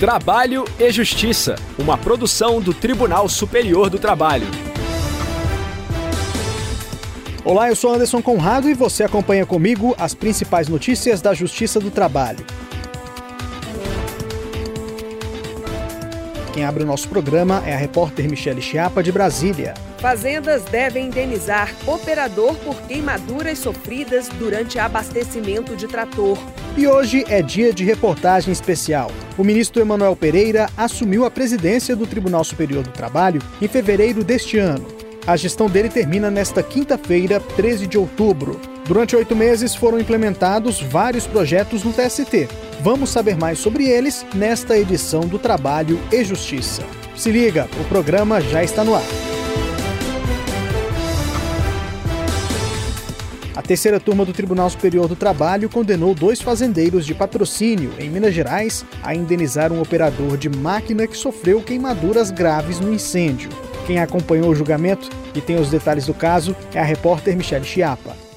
Trabalho e Justiça, uma produção do Tribunal Superior do Trabalho. Olá, eu sou Anderson Conrado e você acompanha comigo as principais notícias da Justiça do Trabalho. Quem abre o nosso programa é a repórter Michele Chiapa, de Brasília. Fazendas devem indenizar operador por queimaduras sofridas durante abastecimento de trator. E hoje é dia de reportagem especial. O ministro Emanuel Pereira assumiu a presidência do Tribunal Superior do Trabalho em fevereiro deste ano. A gestão dele termina nesta quinta-feira, 13 de outubro. Durante oito meses foram implementados vários projetos no TST. Vamos saber mais sobre eles nesta edição do Trabalho e Justiça. Se liga, o programa já está no ar. Terceira turma do Tribunal Superior do Trabalho condenou dois fazendeiros de patrocínio, em Minas Gerais, a indenizar um operador de máquina que sofreu queimaduras graves no incêndio. Quem acompanhou o julgamento e tem os detalhes do caso é a repórter Michelle Chiapa.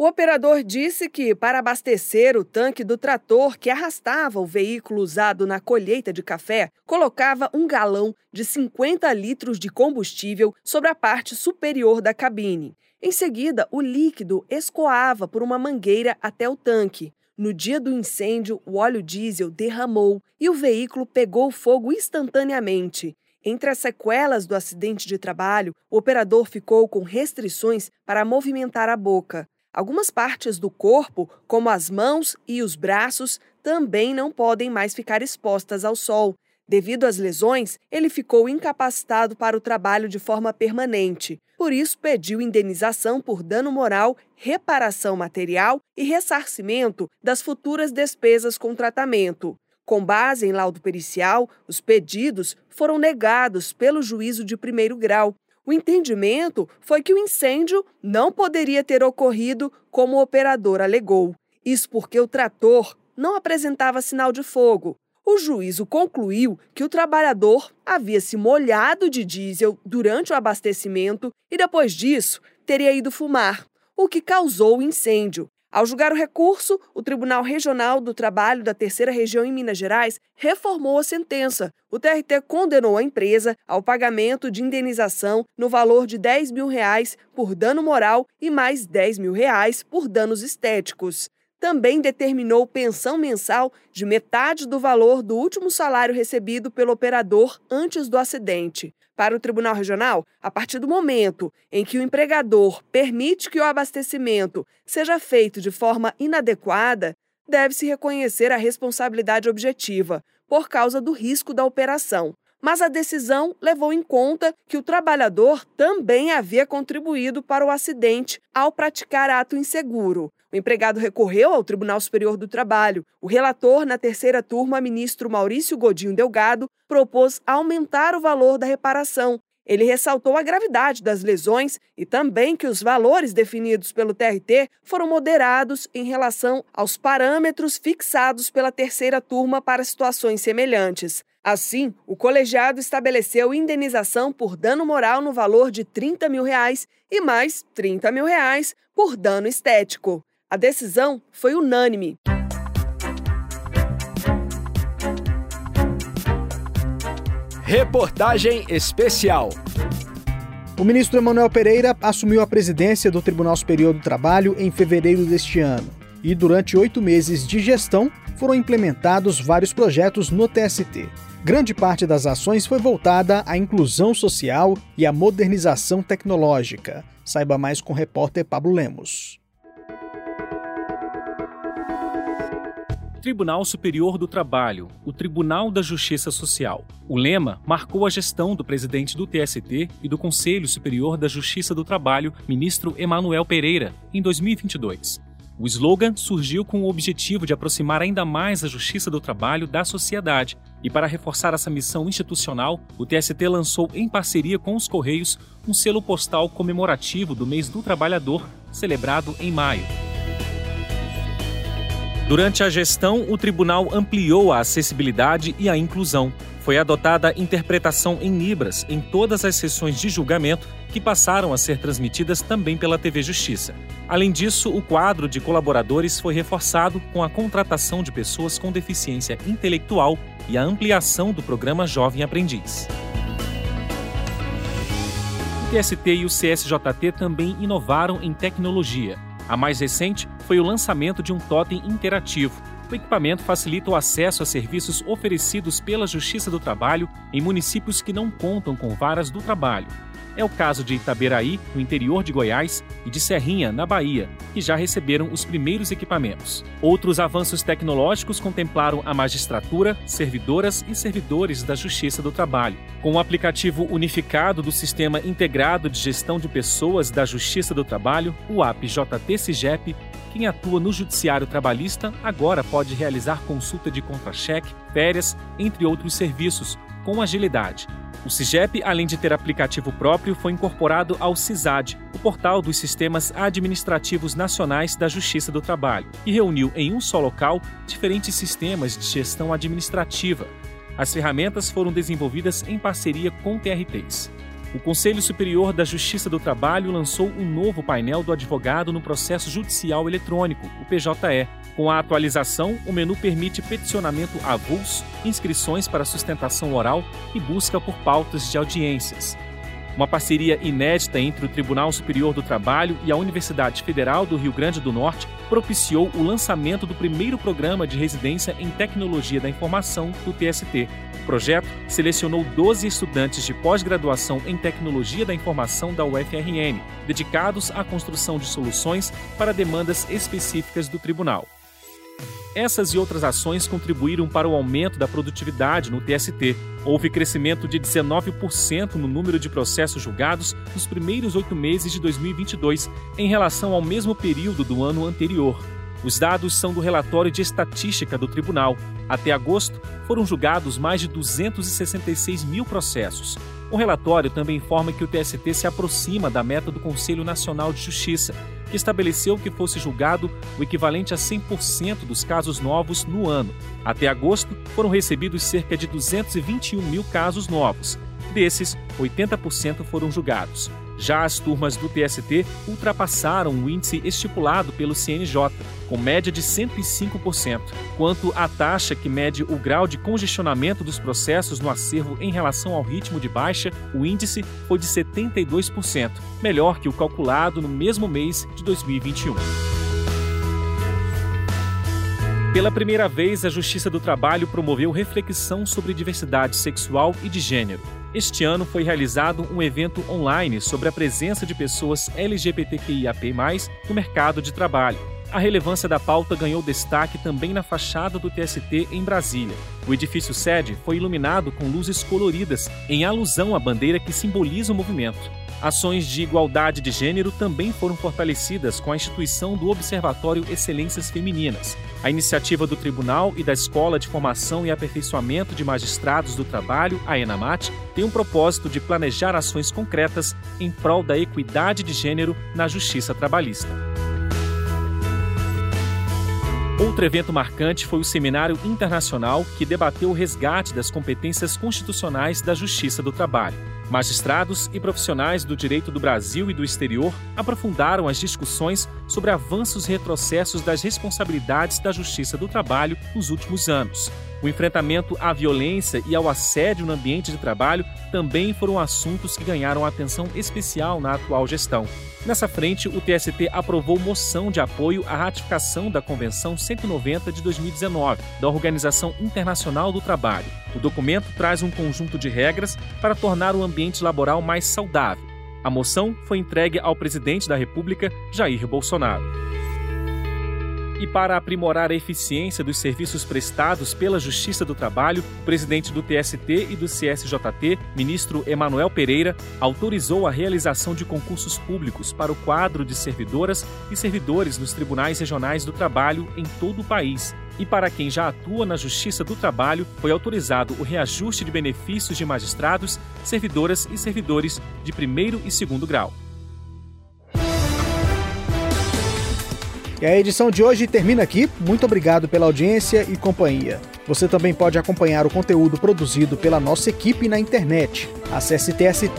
O operador disse que, para abastecer o tanque do trator que arrastava o veículo usado na colheita de café, colocava um galão de 50 litros de combustível sobre a parte superior da cabine. Em seguida, o líquido escoava por uma mangueira até o tanque. No dia do incêndio, o óleo diesel derramou e o veículo pegou fogo instantaneamente. Entre as sequelas do acidente de trabalho, o operador ficou com restrições para movimentar a boca. Algumas partes do corpo, como as mãos e os braços, também não podem mais ficar expostas ao sol. Devido às lesões, ele ficou incapacitado para o trabalho de forma permanente. Por isso, pediu indenização por dano moral, reparação material e ressarcimento das futuras despesas com tratamento. Com base em laudo pericial, os pedidos foram negados pelo juízo de primeiro grau, o entendimento foi que o incêndio não poderia ter ocorrido como o operador alegou. Isso porque o trator não apresentava sinal de fogo. O juízo concluiu que o trabalhador havia se molhado de diesel durante o abastecimento e, depois disso, teria ido fumar, o que causou o incêndio. Ao julgar o recurso, o Tribunal Regional do Trabalho da Terceira Região em Minas Gerais reformou a sentença. O TRT condenou a empresa ao pagamento de indenização no valor de 10 mil reais por dano moral e mais 10 mil reais por danos estéticos também determinou pensão mensal de metade do valor do último salário recebido pelo operador antes do acidente. Para o Tribunal Regional, a partir do momento em que o empregador permite que o abastecimento seja feito de forma inadequada, deve-se reconhecer a responsabilidade objetiva, por causa do risco da operação mas a decisão levou em conta que o trabalhador também havia contribuído para o acidente ao praticar ato inseguro. O empregado recorreu ao Tribunal Superior do Trabalho. O relator, na terceira turma, ministro Maurício Godinho Delgado, propôs aumentar o valor da reparação. Ele ressaltou a gravidade das lesões e também que os valores definidos pelo TRT foram moderados em relação aos parâmetros fixados pela terceira turma para situações semelhantes. Assim, o colegiado estabeleceu indenização por dano moral no valor de 30 mil reais e mais 30 mil reais por dano estético. A decisão foi unânime. Reportagem especial. O ministro Emanuel Pereira assumiu a presidência do Tribunal Superior do Trabalho em fevereiro deste ano. E durante oito meses de gestão, foram implementados vários projetos no TST. Grande parte das ações foi voltada à inclusão social e à modernização tecnológica. Saiba mais com o repórter Pablo Lemos. Tribunal Superior do Trabalho, o Tribunal da Justiça Social. O lema marcou a gestão do presidente do TST e do Conselho Superior da Justiça do Trabalho, ministro Emanuel Pereira, em 2022. O slogan surgiu com o objetivo de aproximar ainda mais a justiça do trabalho da sociedade. E para reforçar essa missão institucional, o TST lançou, em parceria com os Correios, um selo postal comemorativo do mês do trabalhador, celebrado em maio. Durante a gestão, o tribunal ampliou a acessibilidade e a inclusão. Foi adotada interpretação em Libras em todas as sessões de julgamento, que passaram a ser transmitidas também pela TV Justiça. Além disso, o quadro de colaboradores foi reforçado com a contratação de pessoas com deficiência intelectual e a ampliação do programa Jovem Aprendiz. O TST e o CSJT também inovaram em tecnologia. A mais recente foi o lançamento de um totem interativo. O equipamento facilita o acesso a serviços oferecidos pela Justiça do Trabalho em municípios que não contam com varas do trabalho. É o caso de Itaberaí, no interior de Goiás, e de Serrinha, na Bahia, que já receberam os primeiros equipamentos. Outros avanços tecnológicos contemplaram a magistratura, servidoras e servidores da Justiça do Trabalho. Com o aplicativo unificado do Sistema Integrado de Gestão de Pessoas da Justiça do Trabalho, o APJT-CIGEP, quem atua no Judiciário Trabalhista agora pode realizar consulta de contra-cheque, férias, entre outros serviços, com agilidade o CIGEP, além de ter aplicativo próprio, foi incorporado ao CISAD, o portal dos Sistemas Administrativos Nacionais da Justiça do Trabalho, e reuniu em um só local diferentes sistemas de gestão administrativa. As ferramentas foram desenvolvidas em parceria com TRTs. O Conselho Superior da Justiça do Trabalho lançou um novo painel do advogado no processo judicial eletrônico, o PJE. Com a atualização, o menu permite peticionamento avulso, inscrições para sustentação oral e busca por pautas de audiências. Uma parceria inédita entre o Tribunal Superior do Trabalho e a Universidade Federal do Rio Grande do Norte propiciou o lançamento do primeiro programa de residência em Tecnologia da Informação do TST. O projeto selecionou 12 estudantes de pós-graduação em Tecnologia da Informação da UFRN, dedicados à construção de soluções para demandas específicas do tribunal. Essas e outras ações contribuíram para o aumento da produtividade no TST. Houve crescimento de 19% no número de processos julgados nos primeiros oito meses de 2022, em relação ao mesmo período do ano anterior. Os dados são do relatório de estatística do tribunal. Até agosto, foram julgados mais de 266 mil processos. O relatório também informa que o TST se aproxima da meta do Conselho Nacional de Justiça, que estabeleceu que fosse julgado o equivalente a 100% dos casos novos no ano. Até agosto, foram recebidos cerca de 221 mil casos novos. Desses, 80% foram julgados. Já as turmas do TST ultrapassaram o índice estipulado pelo CNJ, com média de 105%. Quanto à taxa que mede o grau de congestionamento dos processos no acervo em relação ao ritmo de baixa, o índice foi de 72%, melhor que o calculado no mesmo mês de 2021. Pela primeira vez, a Justiça do Trabalho promoveu reflexão sobre diversidade sexual e de gênero. Este ano foi realizado um evento online sobre a presença de pessoas LGBTQIAP+, no mercado de trabalho. A relevância da pauta ganhou destaque também na fachada do TST em Brasília. O edifício sede foi iluminado com luzes coloridas, em alusão à bandeira que simboliza o movimento. Ações de igualdade de gênero também foram fortalecidas com a instituição do Observatório Excelências Femininas. A iniciativa do Tribunal e da Escola de Formação e Aperfeiçoamento de Magistrados do Trabalho, a ENAMAT, tem um propósito de planejar ações concretas em prol da equidade de gênero na justiça trabalhista. Outro evento marcante foi o Seminário Internacional que debateu o resgate das competências constitucionais da Justiça do Trabalho. Magistrados e profissionais do direito do Brasil e do exterior aprofundaram as discussões sobre avanços e retrocessos das responsabilidades da Justiça do Trabalho nos últimos anos. O enfrentamento à violência e ao assédio no ambiente de trabalho também foram assuntos que ganharam atenção especial na atual gestão. Nessa frente, o TST aprovou moção de apoio à ratificação da Convenção 190 de 2019 da Organização Internacional do Trabalho. O documento traz um conjunto de regras para tornar o ambiente laboral mais saudável. A moção foi entregue ao presidente da República, Jair Bolsonaro. E para aprimorar a eficiência dos serviços prestados pela Justiça do Trabalho, o presidente do TST e do CSJT, ministro Emanuel Pereira, autorizou a realização de concursos públicos para o quadro de servidoras e servidores nos tribunais regionais do trabalho em todo o país. E para quem já atua na Justiça do Trabalho, foi autorizado o reajuste de benefícios de magistrados, servidoras e servidores de primeiro e segundo grau. E a edição de hoje termina aqui. Muito obrigado pela audiência e companhia. Você também pode acompanhar o conteúdo produzido pela nossa equipe na internet. Acesse tst.jus.br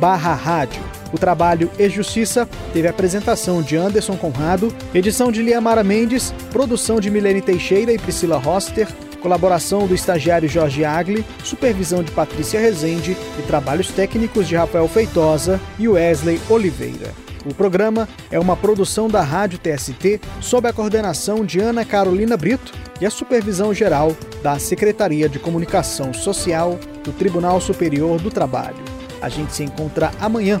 barra rádio. O trabalho E Justiça teve apresentação de Anderson Conrado, edição de Liamara Mendes, produção de Milene Teixeira e Priscila Roster, colaboração do estagiário Jorge Agli, supervisão de Patrícia Rezende e trabalhos técnicos de Rafael Feitosa e Wesley Oliveira. O programa é uma produção da Rádio TST sob a coordenação de Ana Carolina Brito e a supervisão geral da Secretaria de Comunicação Social do Tribunal Superior do Trabalho. A gente se encontra amanhã.